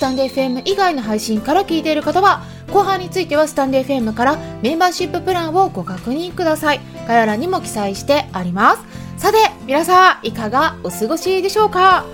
スタンデー FM 以外の配信から聞いている方は後半についてはスタンデー FM からメンバーシッププランをご確認ください。概要欄にも記載してあります。さて皆さんいかがお過ごしでしょうか？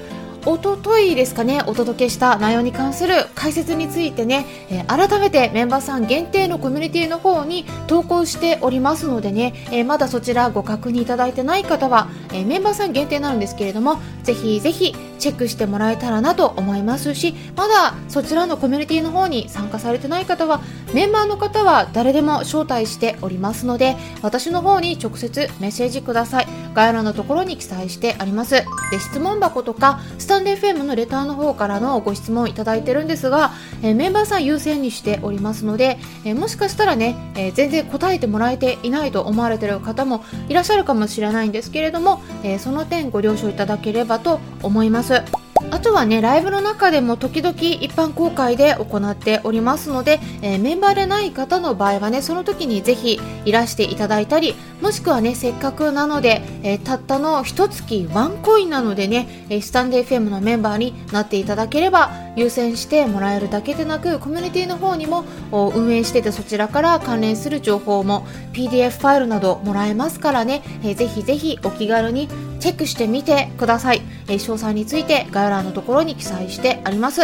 おとといですかねお届けした内容に関する解説についてね、えー、改めてメンバーさん限定のコミュニティの方に投稿しておりますのでね、えー、まだそちらご確認いただいてない方は、えー、メンバーさん限定なんですけれどもぜひぜひチェックしてもらえたらなと思いますしまだそちらのコミュニティの方に参加されてない方はメンバーの方は誰でも招待しておりますので私の方に直接メッセージください。概要欄のところに記載してありますで質問箱とかスタンデー FM のレターの方からのご質問いただいてるんですが、え、メンバーさん優先にしておりますので、え、もしかしたらね、え、全然答えてもらえていないと思われてる方もいらっしゃるかもしれないんですけれども、えその点ご了承いただければと思います。あとはねライブの中でも時々一般公開で行っておりますので、えー、メンバーでない方の場合はねその時にぜひいらしていただいたりもしくはねせっかくなので、えー、たったの一月ワンコインなのでね、えスタンデー FM のメンバーになっていただければ優先してもらえるだけでなくコミュニティの方にも運営しててそちらから関連する情報も PDF ファイルなどもらえますからね、えー、ぜひぜひお気軽にチェックしてみてください、え、詳細について概要欄のところに記載してあります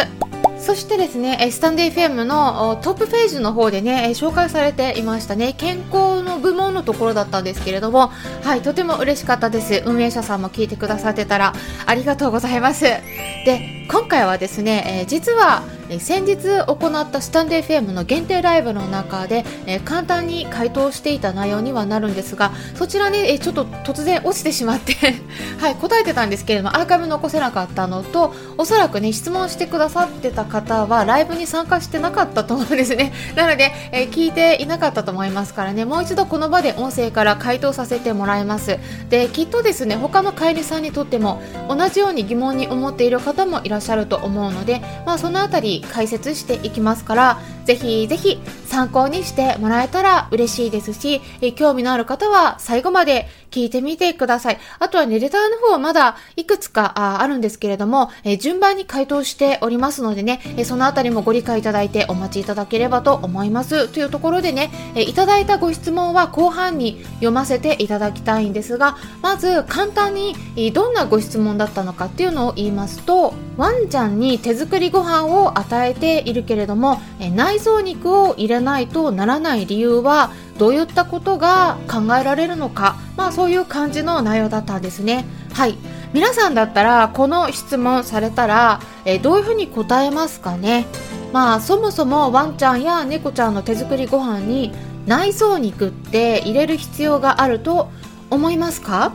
そしてですね、スタンデー FM のトップページの方でね、紹介されていましたね、健康の部門のところだったんですけれども、はい、とても嬉しかったです。運営者さんも聞いてくださってたらありがとうございます。で、今回はですね、え実は先日行ったスタンデー FM の限定ライブの中で、え、簡単に回答していた内容にはなるんですがそちらに、え、ちょっと突然落ちてしまって はい答えてたんですけれどもアーカイブ残せなかったのとおそらくね質問してくださってた方はライブに参加してなかったと思うんですね。なので、え、聞いていなかったと思いますからねもう一度この場で音声から回答させてもらいます。できっとですね他の飼い主さんにとっても同じように疑問に思っている方もいらっしゃると思うので、まあ、そのあたり解説していきますからぜひぜひ参考にしてもらえたら嬉しいですし、え興味のある方は最後まで聞いてみてください。あとはね、レターの方はまだいくつかああるんですけれども、え順番に回答しておりますのでね、えそのあたりもご理解いただいてお待ちいただければと思います。というところでね、えいただいたご質問は後半に読ませていただきたいんですが、まず簡単にどんなご質問だったのかっていうのを言いますと、ワンちゃんに手作りご飯を与えているけれども、え内臓肉を入れないとならない理由はどういったことが考えられるのか、まあ、そういう感じの内容だったんですね。はい。皆さんだったらこの質問されたら、えどういうふうに答えますかね。まあそもそもワンちゃんや猫ちゃんの手作りご飯に内臓肉って入れる必要があると思いますか？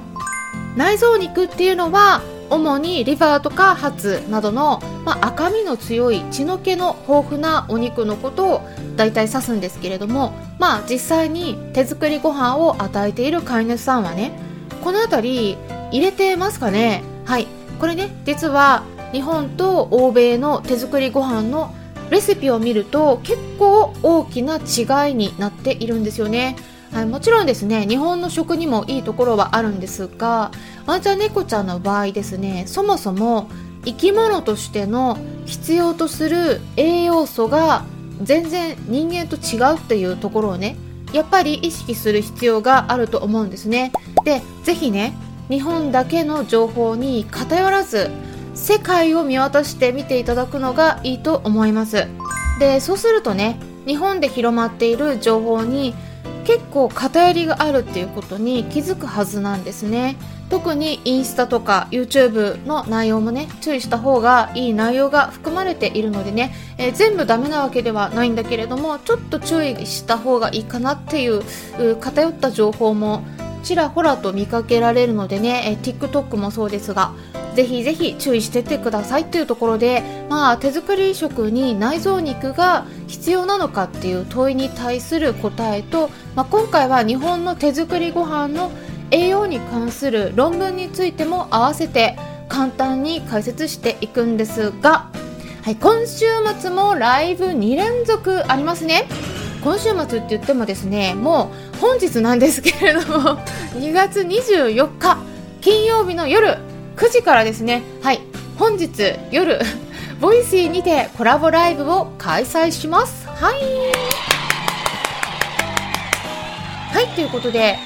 内臓肉っていうのは主にリバーとかハツなどの、まあ、赤みの強い血の気の豊富なお肉のことを大体指すんですけれども、まあ、実際に手作りご飯を与えている飼い主さんはねこの辺り入れてますかね？はいこれね実は日本と欧米の手作りご飯のレシピを見ると結構大きな違いになっているんですよね。はい、もちろんですね日本の食にもいいところはあるんですがワンちゃん猫ちゃんの場合ですねそもそも生き物としての必要とする栄養素が全然人間と違うっていうところをねやっぱり意識する必要があると思うんですね。でぜひね日本だけの情報に偏らず世界を見渡して見ていただくのがいいと思います。でそうするとね日本で広まっている情報に結構偏りがあるっていうことに気づくはずなんですね。特にインスタとか YouTube の内容もね注意した方がいい内容が含まれているのでね、えー、全部ダメなわけではないんだけれどもちょっと注意した方がいいかなっていう偏った情報もちらほらと見かけられるのでね、え、TikTok もそうですがぜひぜひ注意してってくださいというところで、まあ、手作り食に内臓肉が必要なのかっていう問いに対する答えと、まあ、今回は日本の手作りご飯の栄養に関する論文についても合わせて簡単に解説していくんですが、はい、今週末もライブ2連続ありますね。今週末って言ってもですねもう本日なんですけれども 2月24日金曜日の夜9時からですねはい本日夜 Voicyにてコラボライブを開催します。はい。はいということで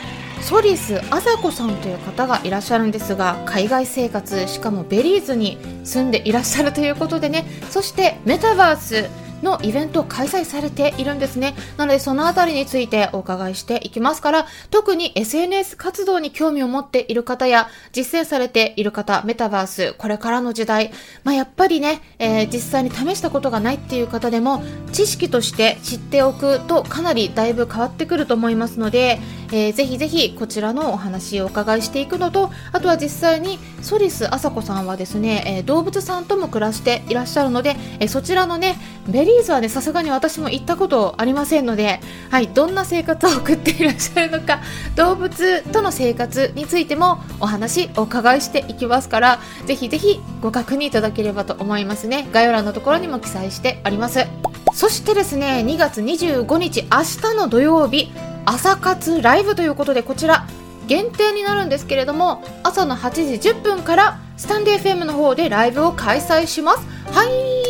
ソリスあさこさんという方がいらっしゃるんですが海外生活しかもベリーズに住んでいらっしゃるということでねそしてメタバースのイベントを開催されているんですね。なのでそのあたりについてお伺いしていきますから、特に SNS 活動に興味を持っている方や、実践されている方、メタバース、これからの時代、まあ、やっぱりね、えー、実際に試したことがないっていう方でも、知識として知っておくとかなりだいぶ変わってくると思いますので、えー、ぜひぜひこちらのお話をお伺いしていくのと、あとは実際にソリスあさこさんはですね、えー、動物さんとも暮らしていらっしゃるので、えー、そちらのね、ベリーズはね、さすがに私も行ったことありませんので、はい、どんな生活を送っていらっしゃるのか、動物との生活についてもお話お伺いしていきますから、ぜひぜひご確認いただければと思いますね。概要欄のところにも記載してあります。そしてですね、2月25日、明日の土曜日、朝活ライブということでこちら限定になるんですけれども朝の8時10分からスタンデー FM の方でライブを開催します。はい。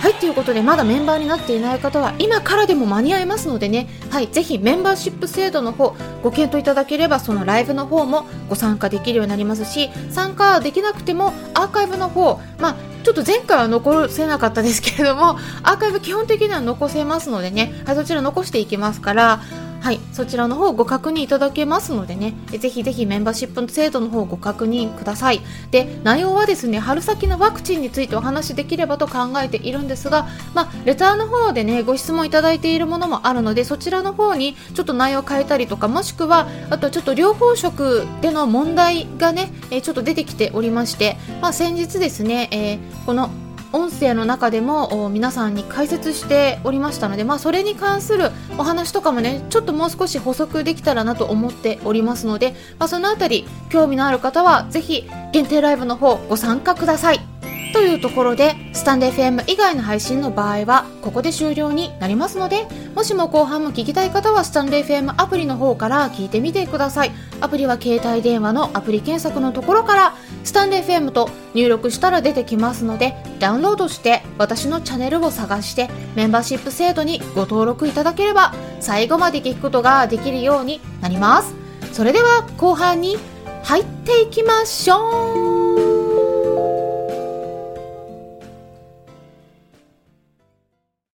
はいということでまだメンバーになっていない方は今からでも間に合いますのでね。はいぜひメンバーシップ制度の方ご検討いただければそのライブの方もご参加できるようになりますし参加できなくてもアーカイブの方まあちょっと前回は残せなかったですけれどもアーカイブ基本的には残せますのでね、はい、そちら残していきますからはい、そちらの方ご確認いただけますのでね、ぜひぜひメンバーシップの制度の方ご確認ください。で、内容はですね、春先のワクチンについてお話しできればと考えているんですが、まあ、レターの方でね、ご質問いただいているものもあるので、そちらの方にちょっと内容を変えたりとか、もしくは、あとちょっと療法職での問題がね、ちょっと出てきておりまして、まあ、先日ですね、えー、この音声の中でも皆さんに解説しておりましたので、まあ、それに関するお話とかもねちょっともう少し補足できたらなと思っておりますので、まあ、そのあたり興味のある方はぜひ限定ライブの方ご参加ください。というところで、スタンデー FM 以外の配信の場合は、ここで終了になりますので、もしも後半も聞きたい方は、スタンデー FM アプリの方から聞いてみてください。アプリは携帯電話のアプリ検索のところから、スタンデー FM と入力したら出てきますので、ダウンロードして私のチャンネルを探して、メンバーシップ制度にご登録いただければ、最後まで聞くことができるようになります。それでは後半に入っていきましょう